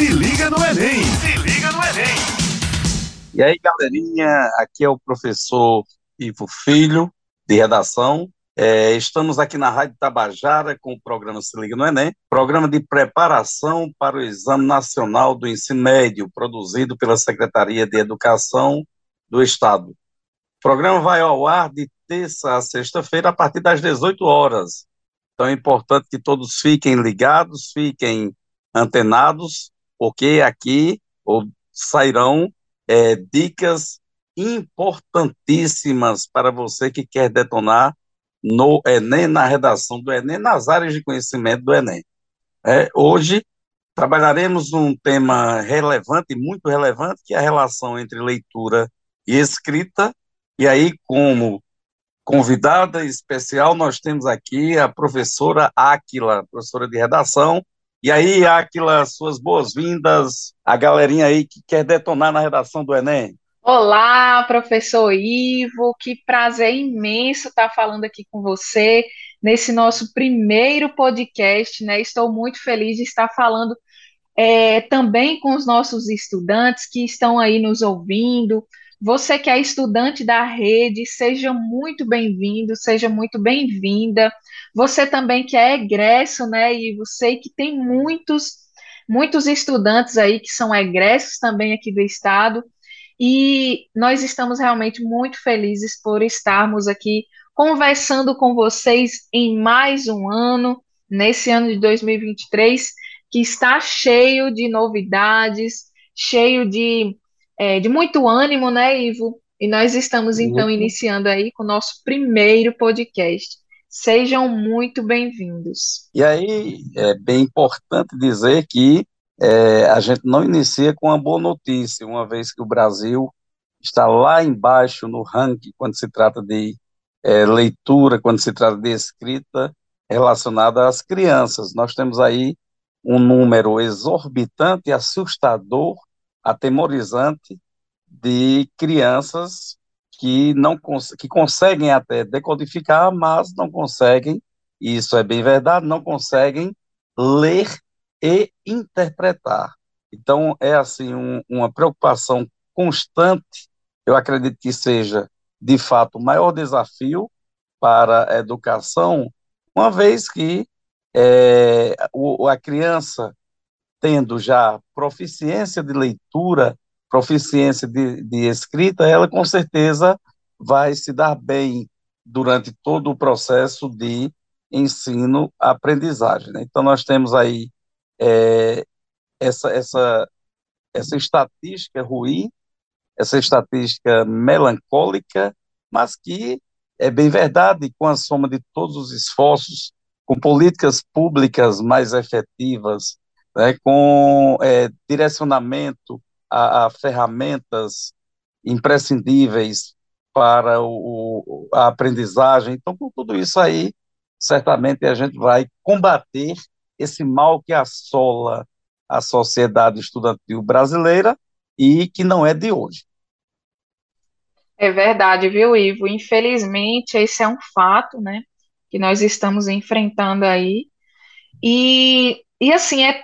Se liga no Enem! Se liga no Enem! E aí, galerinha, aqui é o professor Ivo Filho, de redação. É, estamos aqui na Rádio Tabajara com o programa Se Liga no Enem, programa de preparação para o Exame Nacional do Ensino Médio, produzido pela Secretaria de Educação do Estado. O programa vai ao ar de terça a sexta-feira, a partir das 18 horas. Então é importante que todos fiquem ligados, fiquem antenados, porque aqui sairão é, dicas importantíssimas para você que quer detonar no Enem, na redação do Enem, nas áreas de conhecimento do Enem. É, hoje trabalharemos um tema relevante, muito relevante, que é a relação entre leitura e escrita, e aí, como convidada especial, nós temos aqui a professora Áquila, professora de redação. E aí, Áquila, suas boas-vindas, a galerinha aí que quer detonar na redação do Enem. Olá, professor Ivo, que prazer imenso estar falando aqui com você nesse nosso primeiro podcast, né? Estou muito feliz de estar falando é, também com os nossos estudantes que estão aí nos ouvindo. Você que é estudante da rede, seja muito bem-vindo, seja muito bem-vinda. Você também que é egresso, né? E você que tem muitos, muitos estudantes aí que são egressos também aqui do estado e nós estamos realmente muito felizes por estarmos aqui conversando com vocês em mais um ano, nesse ano de 2023, que está cheio de novidades, cheio de, é, de muito ânimo, né, Ivo? E nós estamos então uhum. iniciando aí com o nosso primeiro podcast. Sejam muito bem-vindos. E aí é bem importante dizer que é, a gente não inicia com uma boa notícia, uma vez que o Brasil está lá embaixo no ranking quando se trata de é, leitura, quando se trata de escrita relacionada às crianças. Nós temos aí um número exorbitante, assustador, atemorizante de crianças que não que conseguem até decodificar, mas não conseguem, e isso é bem verdade, não conseguem ler e interpretar. Então, é assim um, uma preocupação constante, eu acredito que seja, de fato, o maior desafio para a educação, uma vez que é, o, a criança, tendo já proficiência de leitura, proficiência de, de escrita, ela com certeza vai se dar bem durante todo o processo de ensino-aprendizagem. Né? Então, nós temos aí é, essa, essa, essa estatística ruim, essa estatística melancólica, mas que é bem verdade, com a soma de todos os esforços, com políticas públicas mais efetivas, né, com é, direcionamento a, a, ferramentas imprescindíveis para o, a aprendizagem. Então, com tudo isso aí, certamente a gente vai combater esse mal que assola a sociedade estudantil brasileira e que não é de hoje. É verdade, viu, Ivo? Infelizmente, esse é um fato, né, que nós estamos enfrentando aí. E, e assim, é,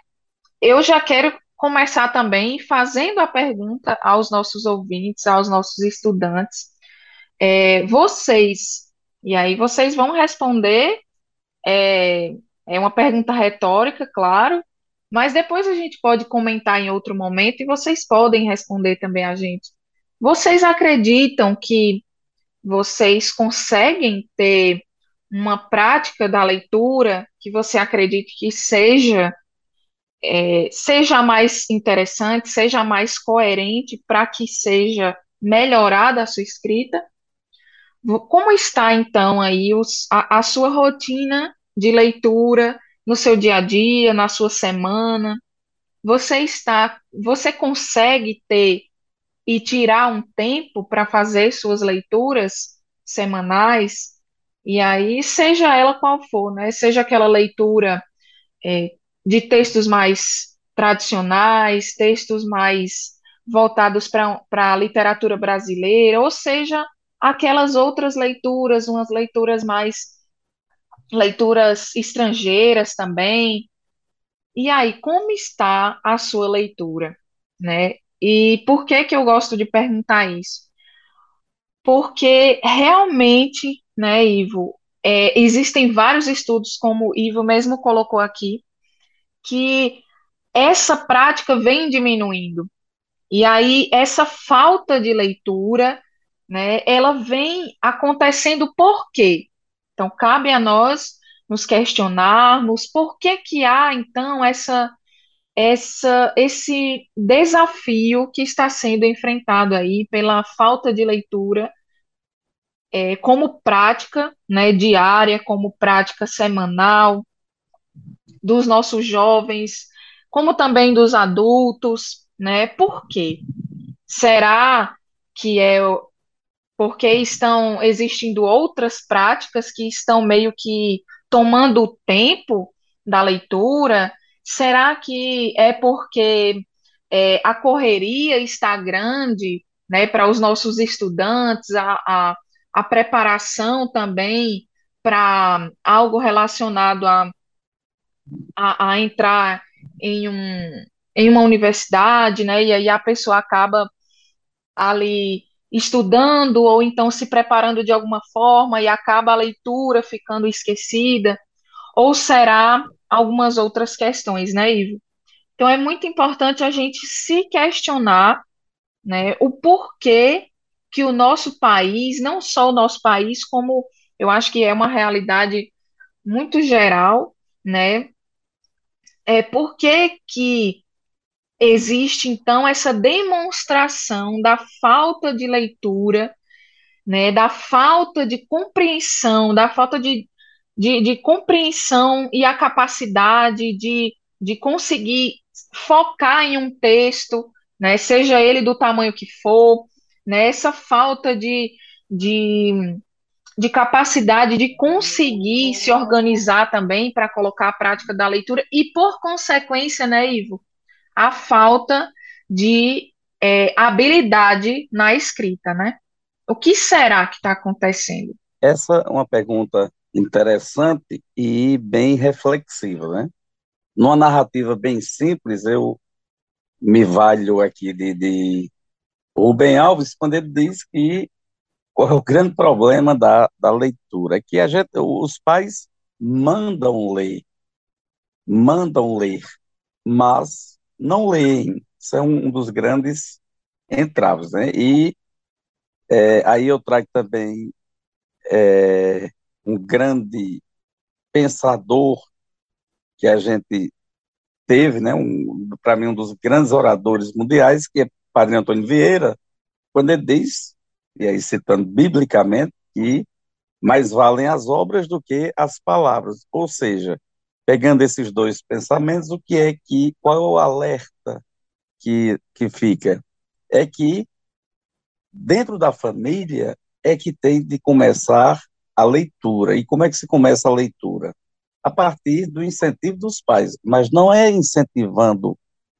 eu já quero começar também fazendo a pergunta aos nossos ouvintes, aos nossos estudantes. É, vocês, e aí vocês vão responder é, é uma pergunta retórica, claro, mas depois a gente pode comentar em outro momento e vocês podem responder também a gente. Vocês acreditam que vocês conseguem ter uma prática da leitura que você acredite que seja é, seja mais interessante, seja mais coerente para que seja melhorada a sua escrita? Como está então aí os, a, a sua rotina de leitura no seu dia a dia, na sua semana? Você está, você consegue ter e tirar um tempo para fazer suas leituras semanais? E aí, seja ela qual for, né? Seja aquela leitura é, de textos mais tradicionais, textos mais voltados para a literatura brasileira, ou seja, aquelas outras leituras, umas leituras mais leituras estrangeiras também. E aí, como está a sua leitura, né? E por que que eu gosto de perguntar isso? Porque realmente, né, Ivo, é, existem vários estudos, como o Ivo mesmo colocou aqui, que essa prática vem diminuindo. E aí, essa falta de leitura, né, ela vem acontecendo por quê? Então, cabe a nós nos questionarmos por que que há, então, essa, essa, esse desafio que está sendo enfrentado aí pela falta de leitura é, como prática né, diária, como prática semanal dos nossos jovens, como também dos adultos, né? Por quê? Será que é porque estão existindo outras práticas que estão meio que tomando o tempo da leitura? Será que é porque é, a correria está grande, né, para os nossos estudantes, a, a, a preparação também para algo relacionado a, a, a entrar em, um, em uma universidade, né? E aí a pessoa acaba ali estudando ou então se preparando de alguma forma e acaba a leitura ficando esquecida, ou será algumas outras questões, né, Ivo? Então é muito importante a gente se questionar, né, o porquê que o nosso país, não só o nosso país, como eu acho que é uma realidade muito geral, né? É por que que existe então essa demonstração da falta de leitura, né, da falta de compreensão, da falta de, de, de compreensão e a capacidade de, de conseguir focar em um texto, né, seja ele do tamanho que for, né, essa falta de, de, de capacidade de conseguir se organizar também para colocar a prática da leitura e, por consequência, né, Ivo, a falta de é, habilidade na escrita, né? O que será que está acontecendo? Essa é uma pergunta interessante e bem reflexiva, né? Numa narrativa bem simples, eu me valho aqui de, de Rubem Alves, quando ele diz que qual é o grande problema da, da leitura, é que a gente, os pais mandam ler, mandam ler, mas não leem. Isso é um, dos grandes entraves, né? E é, aí eu trago também é, um grande pensador que a gente teve, né? Um, Para mim, um dos grandes oradores mundiais, que é Padre Antônio Vieira, quando ele diz, e aí citando biblicamente, que mais valem as obras do que as palavras. Ou seja, pegando esses dois pensamentos, o que é que, qual é o alerta que, que fica? É que dentro da família é que tem de começar a leitura. E como é que se começa a leitura? A partir do incentivo dos pais, mas não é incentivando,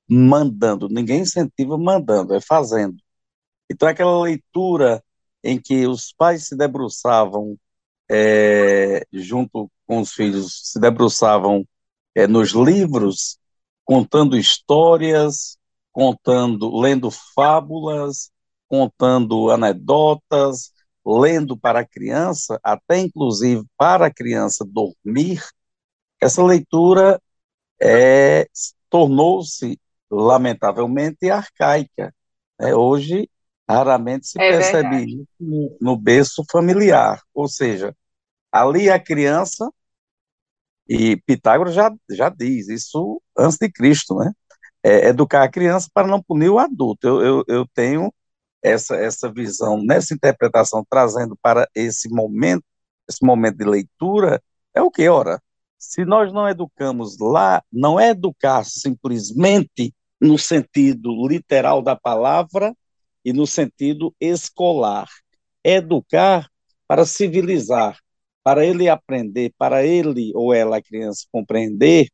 mandando, ninguém incentiva mandando, é fazendo. Então, aquela leitura em que os pais se debruçavam é, junto com os filhos se debruçavam é, nos livros, contando histórias, contando, lendo fábulas, contando anedotas, lendo para a criança, até inclusive para a criança dormir, essa leitura é, tornou-se, lamentavelmente, arcaica. É, hoje, raramente se é percebe isso no, no berço familiar, ou seja, Ali a criança, e Pitágoras já, já diz isso antes de Cristo, né? É, educar a criança para não punir o adulto. Eu, eu, eu tenho essa, essa visão, nessa interpretação, trazendo para esse momento, esse momento de leitura, é o que, ora? Se nós não educamos lá, não é educar simplesmente no sentido literal da palavra e no sentido escolar. Educar para civilizar, para ele aprender, para ele ou ela, a criança, compreender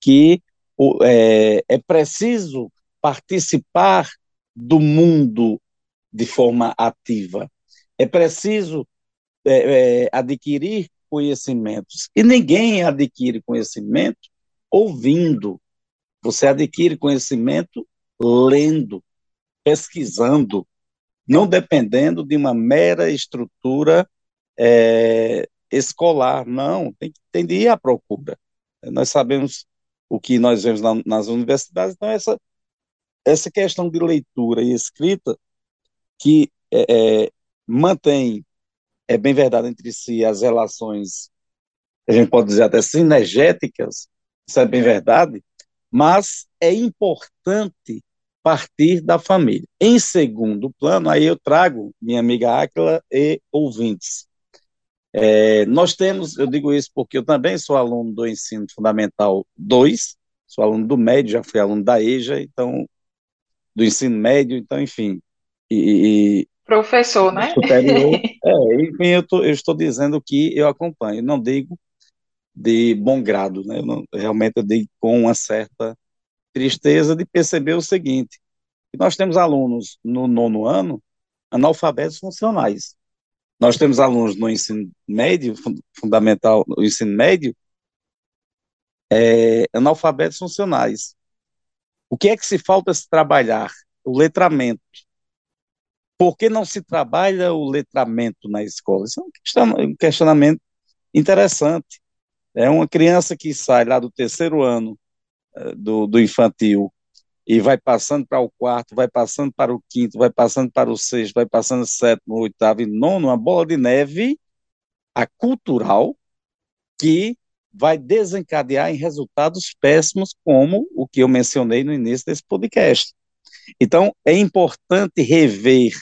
que é, é preciso participar do mundo de forma ativa. É preciso é, é, adquirir conhecimentos. E ninguém adquire conhecimento ouvindo. Você adquire conhecimento lendo, pesquisando, não dependendo de uma mera estrutura é, escolar, não, tem, de ir à procura. Nós sabemos o que nós vemos na, nas universidades, então essa, essa questão de leitura e escrita que é, é, mantém, é bem verdade, entre si as relações, a gente pode dizer até sinergéticas, isso é bem verdade, mas é importante partir da família. Em segundo plano, aí eu trago minha amiga Áquila e ouvintes. É, nós temos, eu digo isso porque eu também sou aluno do ensino fundamental 2, sou aluno do médio, já fui aluno da EJA, então, do ensino médio, então, enfim. E, e Professor, né? Superior, é, enfim, eu, tô, eu, estou dizendo que eu acompanho, não digo de bom grado, né? Eu não, realmente eu digo com uma certa tristeza de perceber o seguinte, nós temos alunos no nono ano analfabetos funcionais. Nós temos alunos no ensino médio, fundamental, no ensino médio, é, analfabetos funcionais. O que é que se falta se trabalhar? O letramento. Por que não se trabalha o letramento na escola? Isso é um questionamento interessante. É uma criança que sai lá do terceiro ano do, do infantil. E vai passando para o quarto, vai passando para o quinto, vai passando para o sexto, vai passando sétimo, oitavo e nono, uma bola de neve a cultural que vai desencadear em resultados péssimos, como o que eu mencionei no início desse podcast. Então, é importante rever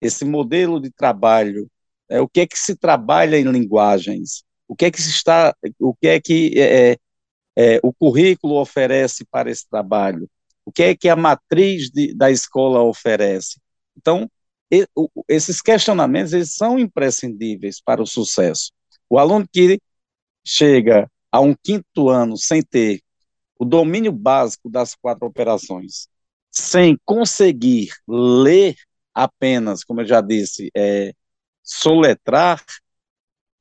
esse modelo de trabalho, é, o que é que se trabalha em linguagens, o que é que se está, o que é que é, é, o currículo oferece para esse trabalho, o que é que a matriz de, da escola oferece. Então, e, o, esses questionamentos eles são imprescindíveis para o sucesso. O aluno que chega a um quinto ano sem ter o domínio básico das quatro operações, sem conseguir ler apenas, como eu já disse, é, soletrar,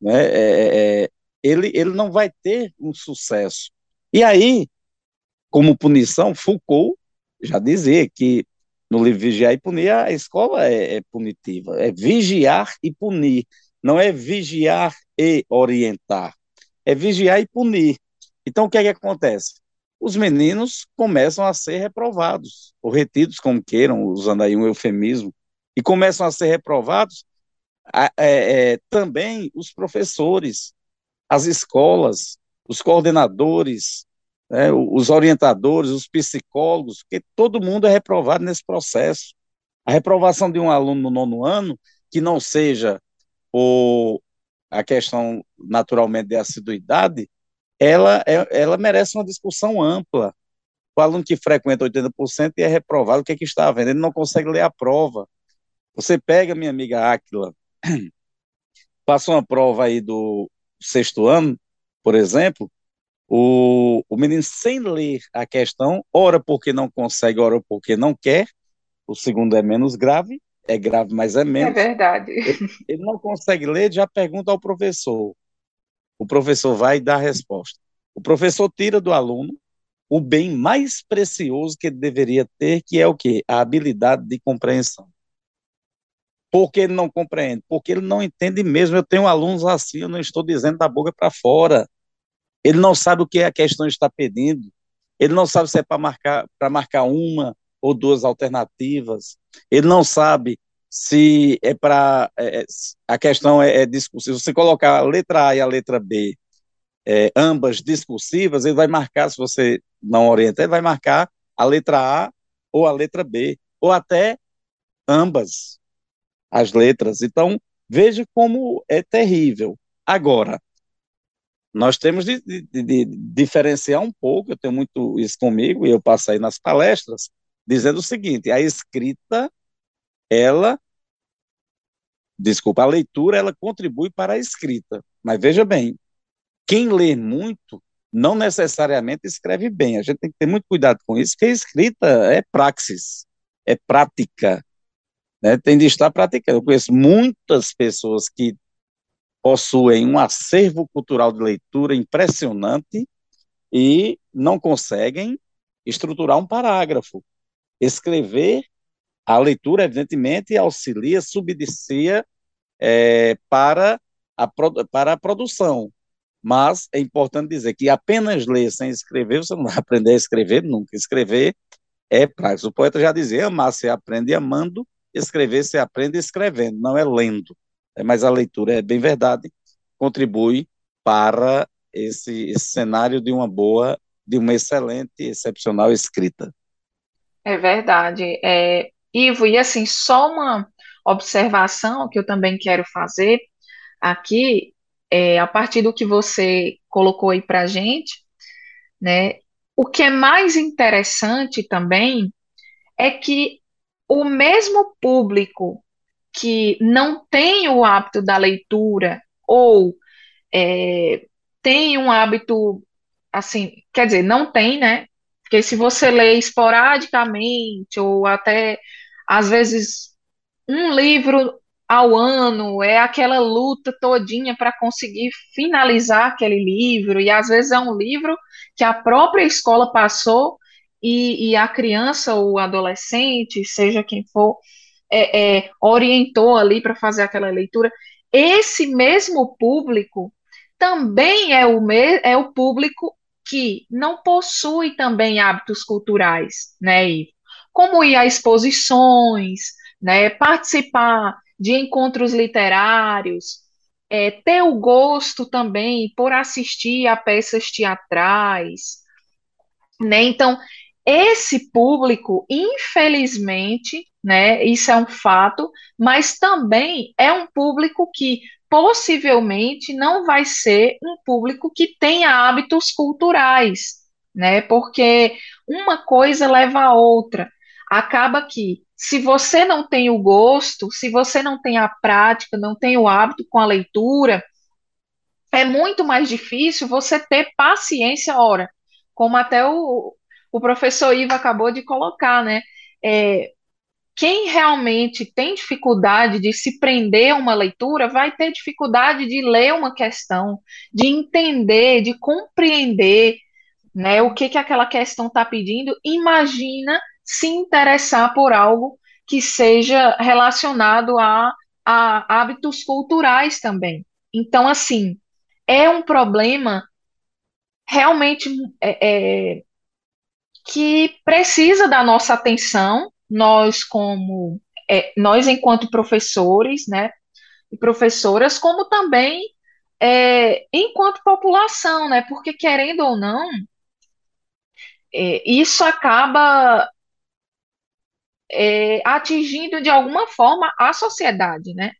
né, é, é, é ele, ele não vai ter um sucesso. E aí, como punição, Foucault já dizia que no livro Vigiar e Punir, a escola é, é punitiva, é vigiar e punir, não é vigiar e orientar, é vigiar e punir. Então, o que é que acontece? Os meninos começam a ser reprovados, ou retidos, como queiram, usando aí um eufemismo, e começam a ser reprovados é, é, também os professores, as escolas, os coordenadores, né, os orientadores, os psicólogos, porque todo mundo é reprovado nesse processo. A reprovação de um aluno no nono ano, que não seja o, a questão naturalmente de assiduidade, ela, é, ela merece uma discussão ampla. O aluno que frequenta 80% e é reprovado, o que, é que está vendo? Ele não consegue ler a prova. Você pega, minha amiga Áquila, passa uma prova aí do sexto ano, por exemplo, o, o menino sem ler a questão, ora porque não consegue, ora porque não quer, o segundo é menos grave, é grave, mas é menos. É verdade. Ele, ele não consegue ler, já pergunta ao professor. O professor vai dar a resposta. O professor tira do aluno o bem mais precioso que ele deveria ter, que é o quê? A habilidade de compreensão. Por que ele não compreende? Porque ele não entende mesmo. Eu tenho alunos assim, eu não estou dizendo da boca para fora. Ele não sabe o que a questão está pedindo. Ele não sabe se é para marcar, marcar uma ou duas alternativas. Ele não sabe se é para. É, é, a questão é, é discursiva. Se você colocar a letra A e a letra B, é, ambas discursivas, ele vai marcar, se você não orienta, ele vai marcar a letra A ou a letra B, ou até ambas as letras. Então, veja como é terrível. Agora, nós temos de, de, de, diferenciar um pouco, eu tenho muito isso comigo, e eu passei nas palestras, dizendo o seguinte, a escrita, ela, desculpa, a leitura, ela contribui para a escrita, mas veja bem, quem lê muito, não necessariamente escreve bem, a gente tem que ter muito cuidado com isso, porque a escrita é praxis, é prática, né? tem de estar praticando, eu conheço muitas pessoas que possuem um acervo cultural de leitura impressionante e não conseguem estruturar um parágrafo. Escrever, a leitura, evidentemente, auxilia, subdicia é, para, a, para a produção. Mas é importante dizer que apenas ler sem escrever, você não vai aprender a escrever nunca. Escrever é prática. O poeta já dizia: amar se aprende amando, escrever se aprende escrevendo, não é lendo. É, mas a leitura, é bem verdade, contribui para esse, esse cenário de uma boa, de uma excelente, excepcional escrita. É verdade. É, Ivo, e assim, só uma observação que eu também quero fazer aqui, é, a partir do que você colocou aí para a gente, né? O que é mais interessante também é que o mesmo público que não tem o hábito da leitura ou é, tem um hábito, assim, quer dizer, não tem, né? Porque se você lê esporadicamente ou até às vezes um livro ao ano, é aquela luta todinha para conseguir finalizar aquele livro, e às vezes é um livro que a própria escola passou e, e a criança ou adolescente, seja quem for, é, é, orientou ali para fazer aquela leitura. Esse mesmo público também é o, me, é o público que não possui também hábitos culturais, né, Ivo? Como ir a exposições, né, participar de encontros literários, é, ter o gosto também por assistir a peças teatrais, né? Então, esse público, infelizmente, né, isso é um fato, mas também é um público que possivelmente não vai ser um público que tenha hábitos culturais, né? Porque uma coisa leva a outra. Acaba que se você não tem o gosto, se você não tem a prática, não tem o hábito com a leitura, é muito mais difícil você ter paciência, ora, como até o, o professor Iva acabou de colocar, né? É, quem realmente tem dificuldade de se prender a uma leitura vai ter dificuldade de ler uma questão, de entender, de compreender né, o que, que aquela questão está pedindo. Imagina se interessar por algo que seja relacionado a, a hábitos culturais também. Então, assim, é um problema realmente é, é, que precisa da nossa atenção, nós como é, nós enquanto professores, né, e professoras, como também é, enquanto população, né, porque querendo ou não, é, isso acaba é, atingindo de alguma forma a sociedade, né?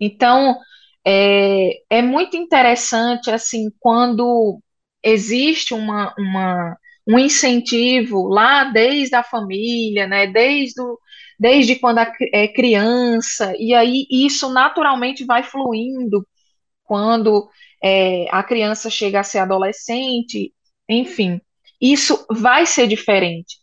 Então, é, é muito interessante, assim, quando existe uma, uma, um incentivo lá desde a família, né, desde, o, desde quando é criança, e aí isso naturalmente vai fluindo quando é, a criança chega a ser adolescente, enfim, isso vai ser diferente.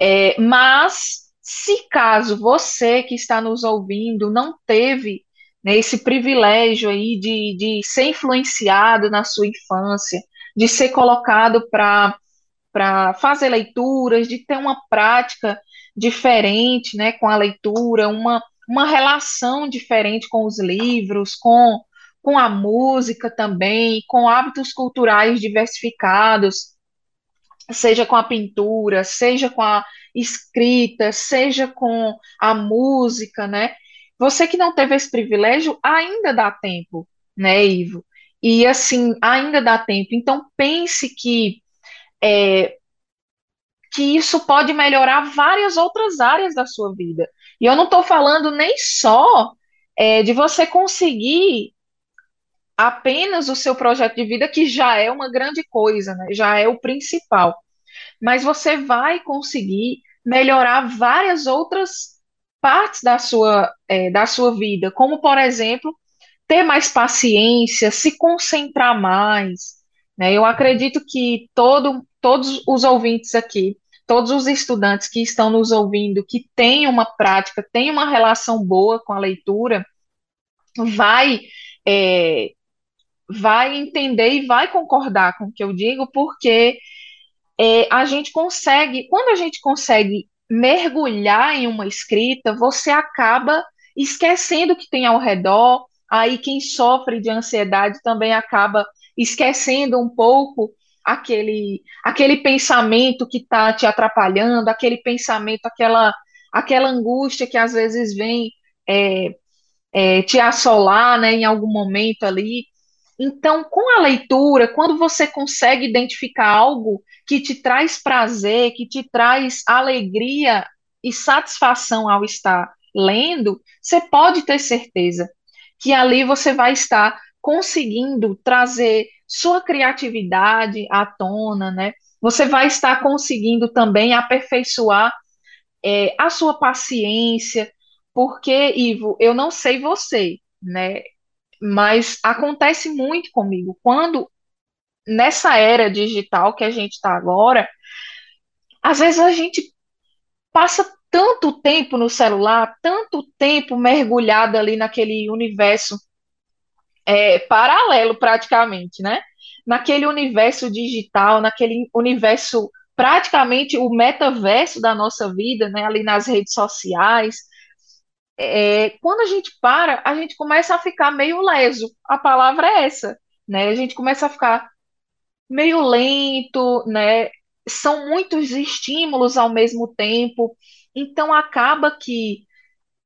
É, mas se caso você que está nos ouvindo não teve né, esse privilégio aí de, de ser influenciado na sua infância, de ser colocado para fazer leituras, de ter uma prática diferente né, com a leitura, uma, uma relação diferente com os livros, com, com a música também, com hábitos culturais diversificados, seja com a pintura, seja com a escrita, seja com a música, né? Você que não teve esse privilégio, ainda dá tempo, né, Ivo? E assim, ainda dá tempo. Então pense que é, que isso pode melhorar várias outras áreas da sua vida. E eu não estou falando nem só é, de você conseguir apenas o seu projeto de vida, que já é uma grande coisa, né? já é o principal mas você vai conseguir melhorar várias outras partes da sua, é, da sua vida, como, por exemplo, ter mais paciência, se concentrar mais. Né? Eu acredito que todo, todos os ouvintes aqui, todos os estudantes que estão nos ouvindo, que têm uma prática, têm uma relação boa com a leitura, vai é, vai entender e vai concordar com o que eu digo, porque é, a gente consegue, quando a gente consegue mergulhar em uma escrita, você acaba esquecendo o que tem ao redor. Aí quem sofre de ansiedade também acaba esquecendo um pouco aquele aquele pensamento que está te atrapalhando, aquele pensamento, aquela aquela angústia que às vezes vem é, é, te assolar, né, em algum momento ali. Então, com a leitura, quando você consegue identificar algo que te traz prazer, que te traz alegria e satisfação ao estar lendo, você pode ter certeza que ali você vai estar conseguindo trazer sua criatividade à tona, né? Você vai estar conseguindo também aperfeiçoar é, a sua paciência, porque, Ivo, eu não sei você, né? Mas acontece muito comigo. Quando, nessa era digital que a gente está agora, às vezes a gente passa tanto tempo no celular, tanto tempo mergulhado ali naquele universo é, paralelo praticamente, né? Naquele universo digital, naquele universo praticamente o metaverso da nossa vida, né? Ali nas redes sociais. É, quando a gente para, a gente começa a ficar meio leso. A palavra é essa, né? A gente começa a ficar meio lento, né? São muitos estímulos ao mesmo tempo. Então acaba que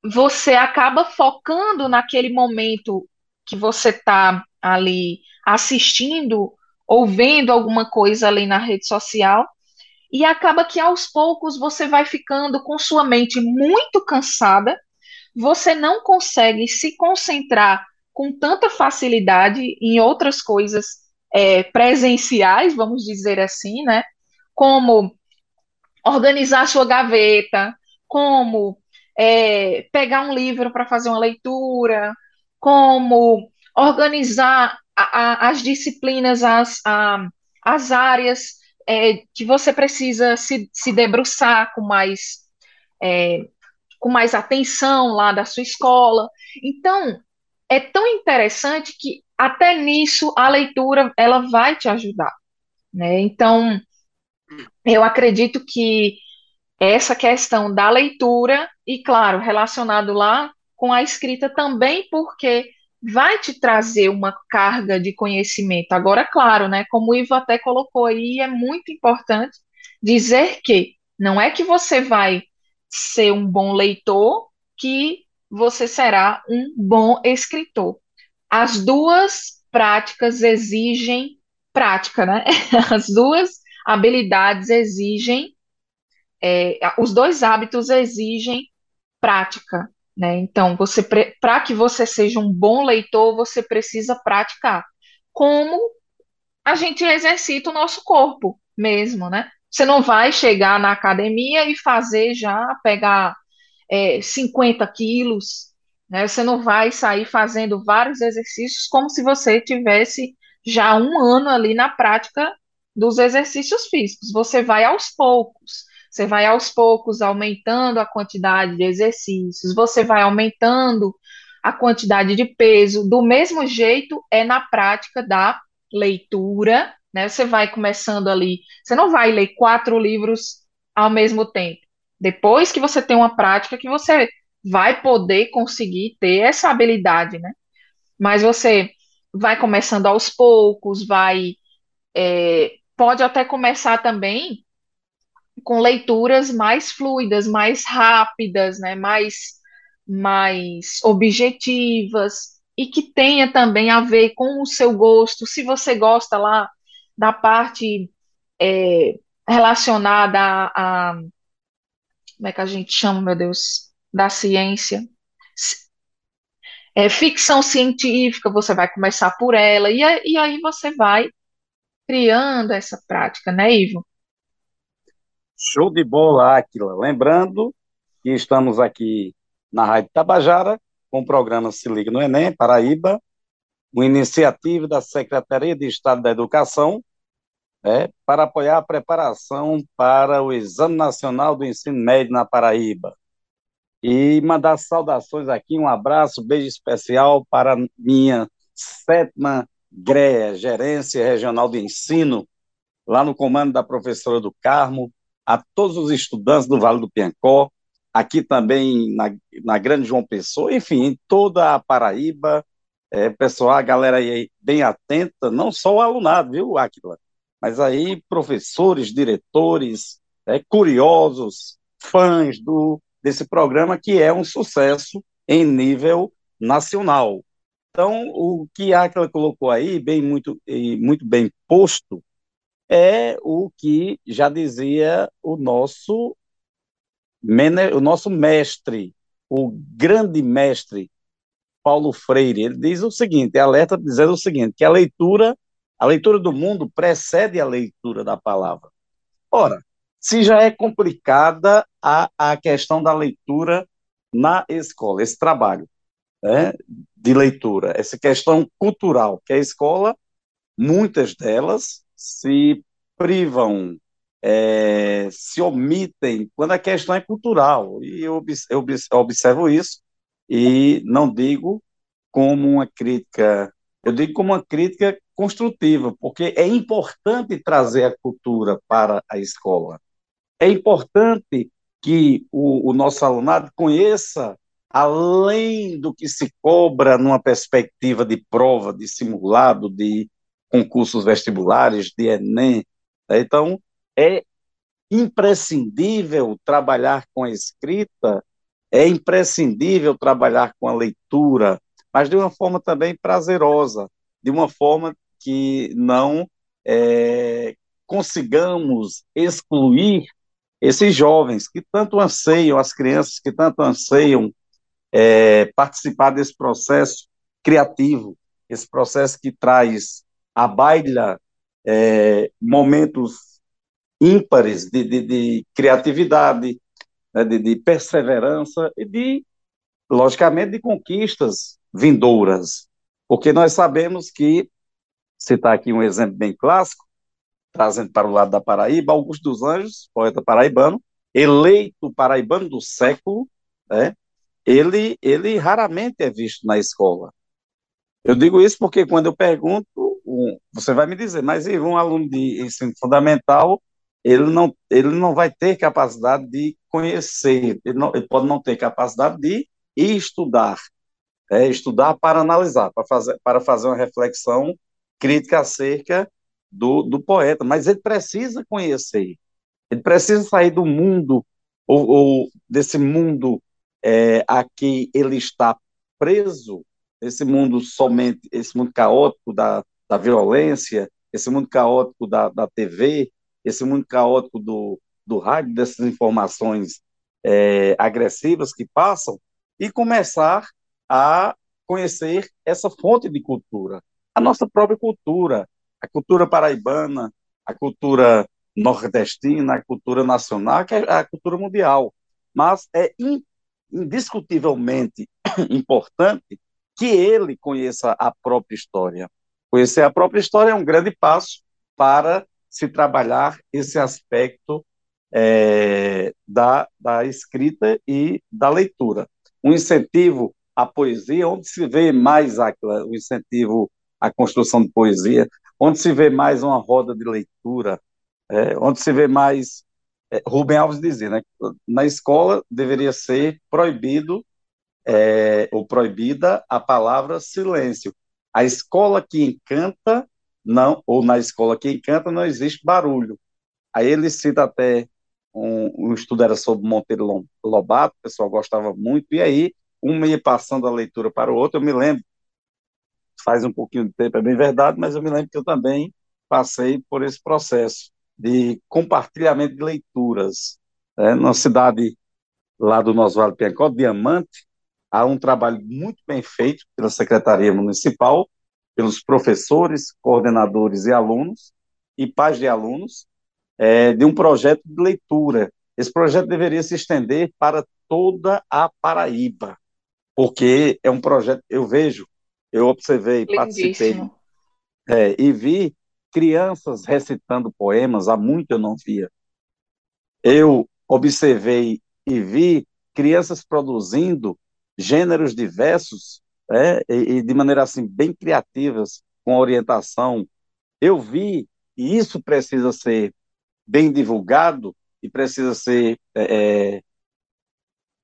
você acaba focando naquele momento que você está ali assistindo ou vendo alguma coisa ali na rede social e acaba que aos poucos você vai ficando com sua mente muito cansada, você não consegue se concentrar com tanta facilidade em outras coisas é, presenciais, vamos dizer assim, né? Como organizar sua gaveta, como é, pegar um livro para fazer uma leitura, como organizar a, a, as disciplinas, as, a, as áreas é, que você precisa se, se debruçar com mais, é, com mais atenção lá da sua escola. Então, é tão interessante que até nisso a leitura ela vai te ajudar. Né? Então, eu acredito que essa questão da leitura, e claro, relacionado lá com a escrita também, porque vai te trazer uma carga de conhecimento. Agora, claro, né, como o Ivo até colocou aí, é muito importante dizer que não é que você vai ser um bom leitor que você será um bom escritor. As duas práticas exigem prática, né? As duas habilidades exigem, é, os dois hábitos exigem prática. Né? Então, você para que você seja um bom leitor, você precisa praticar. Como a gente exercita o nosso corpo mesmo, né? Você não vai chegar na academia e fazer já, pegar é, 50 quilos, né? Você não vai sair fazendo vários exercícios como se você tivesse já um ano ali na prática dos exercícios físicos. Você vai aos poucos. Você vai aos poucos aumentando a quantidade de exercícios, você vai aumentando a quantidade de peso. Do mesmo jeito é na prática da leitura, né? Você vai começando ali, você não vai ler quatro livros ao mesmo tempo. Depois que você tem uma prática que você vai poder conseguir ter essa habilidade, né? Mas você vai começando aos poucos, vai é, pode até começar também com leituras mais fluidas, mais rápidas, né, mais, mais objetivas e que tenha também a ver com o seu gosto. Se você gosta lá da parte é, relacionada a, a, como é que a gente chama, meu Deus, da ciência, é, ficção científica, você vai começar por ela, e, e aí você vai criando essa prática, né, Ivo? Show de bola, Aquila. Lembrando que estamos aqui na Rádio Tabajara, com o programa Se Liga no Enem, Paraíba, uma iniciativa da Secretaria de Estado da Educação, é, para apoiar a preparação para o Exame Nacional do Ensino Médio na Paraíba. E mandar saudações aqui, um abraço, beijo especial para minha sétima GREA, Gerência Regional de Ensino, lá no comando da professora do Carmo, a todos os estudantes do Vale do Piancó, aqui também na, na Grande João Pessoa, enfim, em toda a Paraíba, é, pessoal, a galera aí bem atenta, não só o alunado, viu, Aquila? Mas aí professores, diretores, é, curiosos, fãs do, desse programa que é um sucesso em nível nacional. Então, o que a Aquila colocou aí, bem muito, muito bem posto, é o que já dizia o nosso, o nosso mestre, o grande mestre Paulo Freire. Ele diz o seguinte, alerta dizendo o seguinte, que a leitura, a leitura do mundo precede a leitura da palavra. Ora, se já é complicada a, a questão da leitura na escola, esse trabalho né, de leitura, essa questão cultural, que a escola, muitas delas se privam, é, se omitem quando a questão é cultural. E eu, eu observo isso e não digo como uma crítica, eu digo como uma crítica construtiva, porque é importante trazer a cultura para a escola. É importante que o, o nosso alunado conheça além do que se cobra numa perspectiva de prova, de simulado, de concursos vestibulares, de Enem. Então, é imprescindível trabalhar com a escrita, é imprescindível trabalhar com a leitura, mas de uma forma também prazerosa, de uma forma que não é, consigamos excluir esses jovens que tanto anseiam, as crianças que tanto anseiam é, participar desse processo criativo, esse processo que traz à baila é, momentos ímpares de, de, de criatividade, né, de, de, perseverança e de, logicamente, de conquistas vindouras. Porque nós sabemos que, citar aqui um exemplo bem clássico, trazendo para o lado da Paraíba, Augusto dos Anjos, poeta paraibano, eleito paraibano do século, né, ele, ele raramente é visto na escola. Eu digo isso porque quando eu pergunto, um, você vai me dizer, mas um aluno de ensino fundamental, ele não, ele não vai ter capacidade de conhecer, ele, não, ele pode não ter capacidade de estudar, é, estudar para analisar, para fazer, para fazer uma reflexão crítica acerca do, do poeta, mas ele precisa conhecer, ele precisa sair do mundo, ou, ou desse mundo é, a que ele está preso, esse mundo somente, esse mundo caótico da, da violência, esse mundo caótico da, da TV, esse mundo caótico do, do rádio, dessas informações é, agressivas que passam, e começar a conhecer essa fonte de cultura, a nossa própria cultura, a cultura paraibana, a cultura nordestina, a cultura nacional, que é a cultura mundial. Mas é indiscutivelmente importante que ele conheça a própria história. Conhecer a própria história é um grande passo para se trabalhar esse aspecto é, da, da escrita e da leitura. Um incentivo à poesia, onde se vê mais o incentivo à construção de poesia, onde se vê mais uma roda de leitura, é, onde se vê mais é, Rubem Alves dizia, né, na escola deveria ser proibido é, ou proibida a palavra silêncio. A escola que encanta não, ou na escola que encanta não existe barulho. Aí ele cita até um, um estudo era sobre Monteiro Lobato, o pessoal gostava muito, e aí um ia passando a leitura para o outro, eu me lembro, faz um pouquinho de tempo, é bem verdade, mas eu me lembro que eu também passei por esse processo de compartilhamento de leituras. É, na cidade lá do nosso Vale Piancó, Diamante, há um trabalho muito bem feito pela Secretaria Municipal, pelos professores, coordenadores e alunos, e pais de alunos, é, de um projeto de leitura. Esse projeto deveria se estender para toda a Paraíba, porque é um projeto, eu vejo, eu observei, participei é, e vi crianças recitando poemas, há muito eu não via. Eu observei e vi crianças produzindo gêneros diversos é, e, e, de maneira assim bem criativas, com orientação. Eu vi e isso precisa ser bem divulgado e precisa ser é, é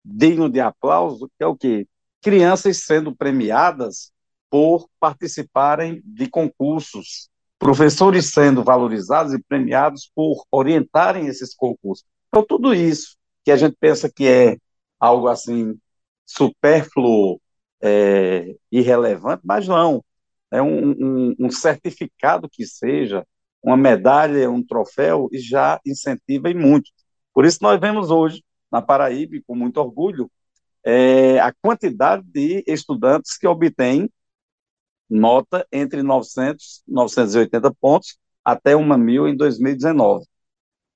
digno de aplauso, que é o quê? Crianças sendo premiadas por participarem de concursos, professores sendo valorizados e premiados por orientarem esses concursos. Então, tudo isso que a gente pensa que é algo assim supérfluo, é, irrelevante, mas não. É um, um, um certificado que seja, uma medalha, um troféu, e já incentiva e muito. Por isso nós vemos hoje, na Paraíba, com muito orgulho, é, a quantidade de estudantes que obtêm nota entre 900 e 980 pontos até uma mil em 2019.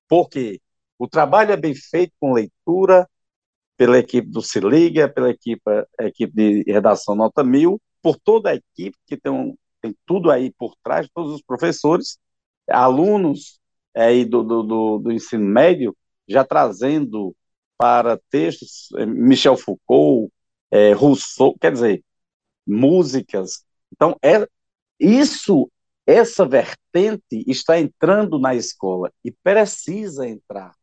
Por quê? O trabalho é bem feito com leitura, pela equipe do Se Liga, pela equipe, equipe de redação Nota Mil, por toda a equipe que tem, um, tem tudo aí por trás, todos os professores, alunos é, aí do, do, do, do ensino médio, já trazendo para textos é, Michel Foucault, é, Rousseau, quer dizer, músicas. Então, é, isso, essa vertente está entrando na escola e precisa entrar,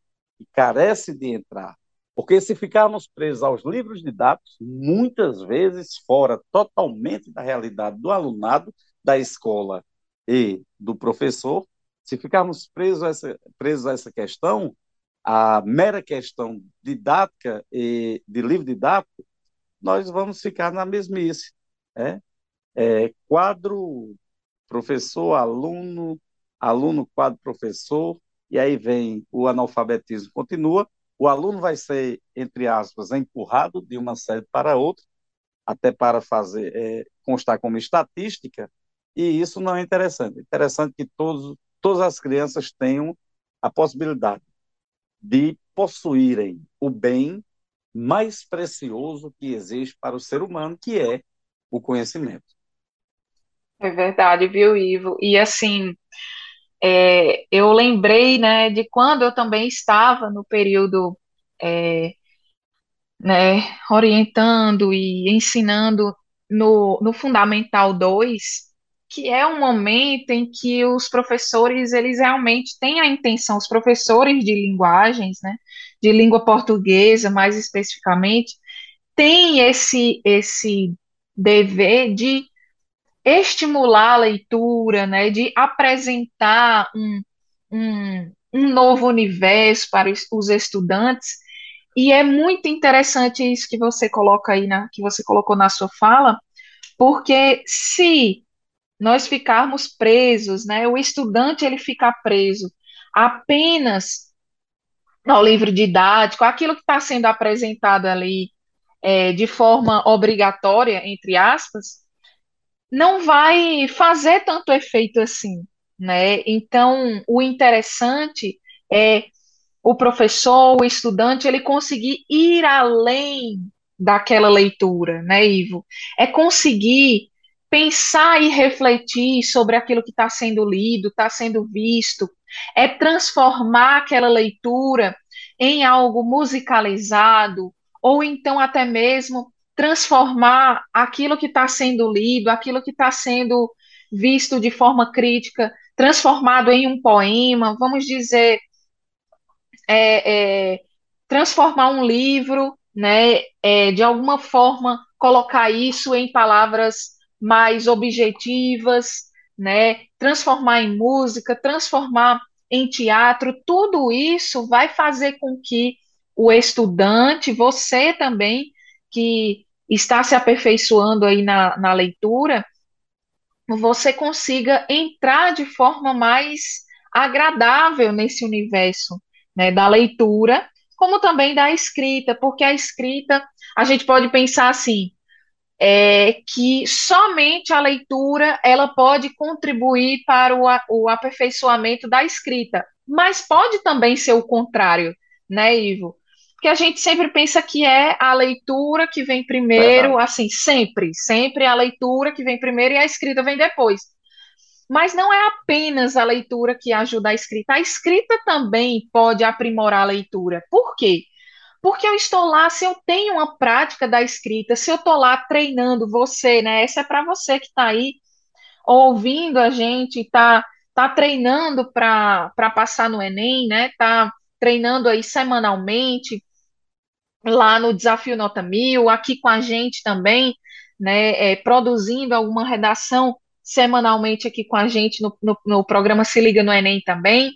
e carece de entrar. Porque se ficarmos presos aos livros didáticos, muitas vezes fora totalmente da realidade do alunado, da escola e do professor, se ficarmos presos a essa, presos a essa questão, a mera questão didática e de livro didático, nós vamos ficar na mesmice. Né? É, quadro, professor, aluno, aluno, quadro, professor, e aí vem o analfabetismo continua, o aluno vai ser, entre aspas, empurrado de uma série para outra, até para fazer é, constar como estatística, e isso não é interessante. É interessante que todos, todas as crianças tenham a possibilidade de possuírem o bem mais precioso que existe para o ser humano, que é o conhecimento. É verdade, viu, Ivo? E assim, é, eu lembrei, né, de quando eu também estava no período, é, né, orientando e ensinando no, no Fundamental 2, que é um momento em que os professores, eles realmente têm a intenção, os professores de linguagens, né, de língua portuguesa, mais especificamente, têm esse, esse dever de estimular a leitura, né, de apresentar um, um, um novo universo para os estudantes. E é muito interessante isso que você coloca aí, na, que você colocou na sua fala, porque se nós ficarmos presos, né, o estudante ele ficar preso apenas ao livro didático, aquilo que está sendo apresentado ali é, de forma obrigatória, entre aspas, não vai fazer tanto efeito assim, né? Então, o interessante é o professor, o estudante, ele conseguir ir além daquela leitura, né, Ivo? É conseguir pensar e refletir sobre aquilo que está sendo lido, está sendo visto, é transformar aquela leitura em algo musicalizado, ou então até mesmo transformar aquilo que está sendo lido, aquilo que está sendo visto de forma crítica, transformado em um poema, vamos dizer, é, é, transformar um livro, né, é, de alguma forma colocar isso em palavras mais objetivas, né, transformar em música, transformar em teatro, tudo isso vai fazer com que o estudante, você também, que está se aperfeiçoando aí na, na leitura, você consiga entrar de forma mais agradável nesse universo né, da leitura, como também da escrita, porque a escrita, a gente pode pensar assim, é, que somente a leitura ela pode contribuir para o, o aperfeiçoamento da escrita, mas pode também ser o contrário, né, Ivo? Que a gente sempre pensa que é a leitura que vem primeiro, assim, sempre, sempre a leitura que vem primeiro e a escrita vem depois. Mas não é apenas a leitura que ajuda a escrita, a escrita também pode aprimorar a leitura. Por quê? Porque eu estou lá, se eu tenho uma prática da escrita, se eu estou lá treinando você, né? Essa é para você que está aí ouvindo a gente, está tá treinando para passar no Enem, né? Tá treinando aí semanalmente lá no Desafio Nota Mil, aqui com a gente também, né? É, produzindo alguma redação semanalmente aqui com a gente no, no, no programa Se Liga no Enem também.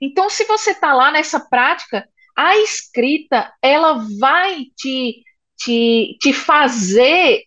Então, se você está lá nessa prática, a escrita ela vai te, te, te fazer,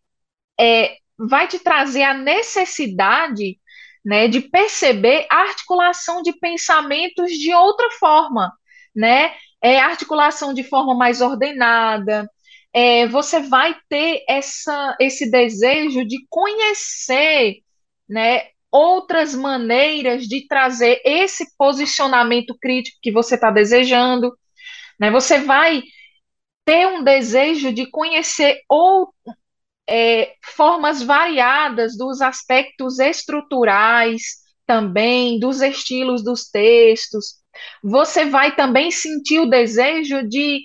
é, vai te trazer a necessidade né, de perceber a articulação de pensamentos de outra forma, né? É articulação de forma mais ordenada. É, você vai ter essa, esse desejo de conhecer, né, outras maneiras de trazer esse posicionamento crítico que você está desejando. Né? Você vai ter um desejo de conhecer ou, é, formas variadas dos aspectos estruturais também, dos estilos dos textos. Você vai também sentir o desejo de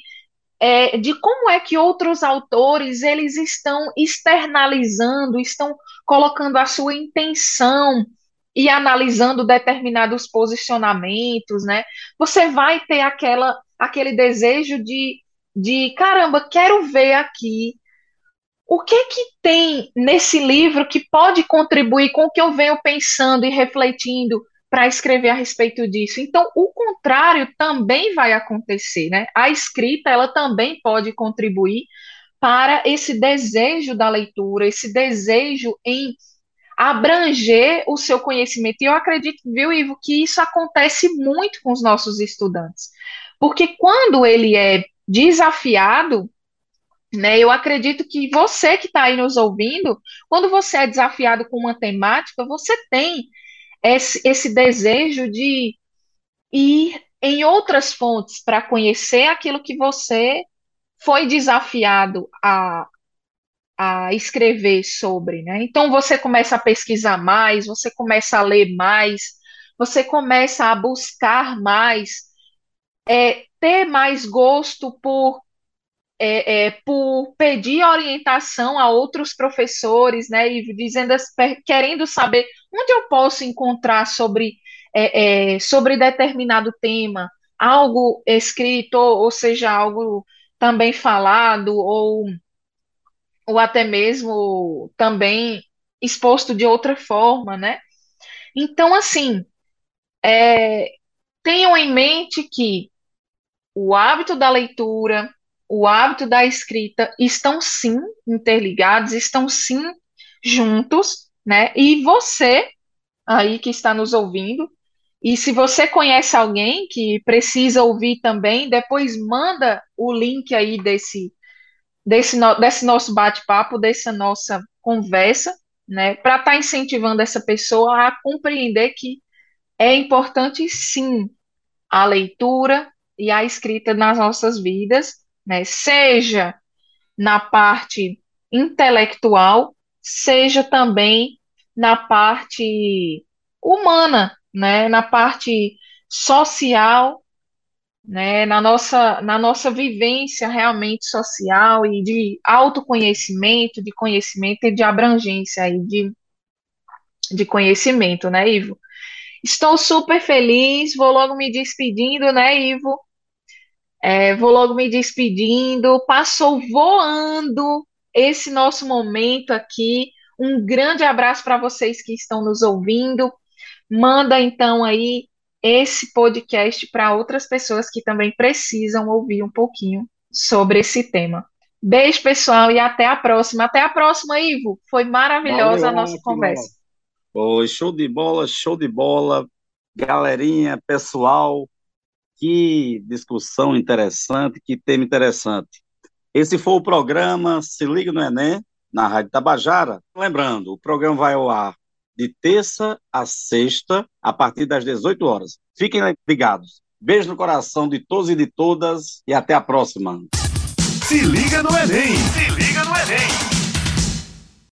é, de como é que outros autores eles estão externalizando, estão colocando a sua intenção e analisando determinados posicionamentos, né? Você vai ter aquela aquele desejo de, de caramba, quero ver aqui o que que tem nesse livro que pode contribuir com o que eu venho pensando e refletindo para escrever a respeito disso. Então, o contrário também vai acontecer, né? A escrita, ela também pode contribuir para esse desejo da leitura, esse desejo em abranger o seu conhecimento. E eu acredito, viu, Ivo, que isso acontece muito com os nossos estudantes. Porque quando ele é desafiado, né, eu acredito que você que está aí nos ouvindo, quando você é desafiado com uma temática, você tem esse, esse desejo de ir em outras fontes para conhecer aquilo que você foi desafiado a, a escrever sobre, né? Então você começa a pesquisar mais, você começa a ler mais, você começa a buscar mais, é, ter mais gosto por é, é, por pedir orientação a outros professores, né, e dizendo, querendo saber onde eu posso encontrar sobre, é, é, sobre determinado tema, algo escrito, ou seja, algo também falado, ou, ou até mesmo também exposto de outra forma, né? Então, assim, é, tenham em mente que o hábito da leitura, o hábito da escrita estão sim interligados, estão sim juntos, né? E você aí que está nos ouvindo, e se você conhece alguém que precisa ouvir também, depois manda o link aí desse desse, no, desse nosso bate-papo, dessa nossa conversa, né, para estar tá incentivando essa pessoa a compreender que é importante sim a leitura e a escrita nas nossas vidas, né? Seja na parte intelectual, seja também na parte humana, né? Na parte social, né? Na nossa, na nossa vivência realmente social e de autoconhecimento, de conhecimento e de abrangência aí de, de conhecimento, né, Ivo? Estou super feliz, vou logo me despedindo, né, Ivo? É, vou logo me despedindo. Passou voando esse nosso momento aqui. Um grande abraço para vocês que estão nos ouvindo. Manda então aí esse podcast para outras pessoas que também precisam ouvir um pouquinho sobre esse tema. Beijo, pessoal, e até a próxima. Até a próxima, Ivo. Foi maravilhosa Valeu, a nossa conversa. Foi show de bola, show de bola. Galerinha, pessoal, que discussão interessante, que tema interessante. Esse foi o programa Se Liga no Enem, na Rádio Tabajara. Lembrando, o programa vai ao ar de terça a sexta, a partir das 18 horas. Fiquem ligados. Beijo no coração de todos e de todas e até a próxima. Se liga no Enem! Se liga no Enem!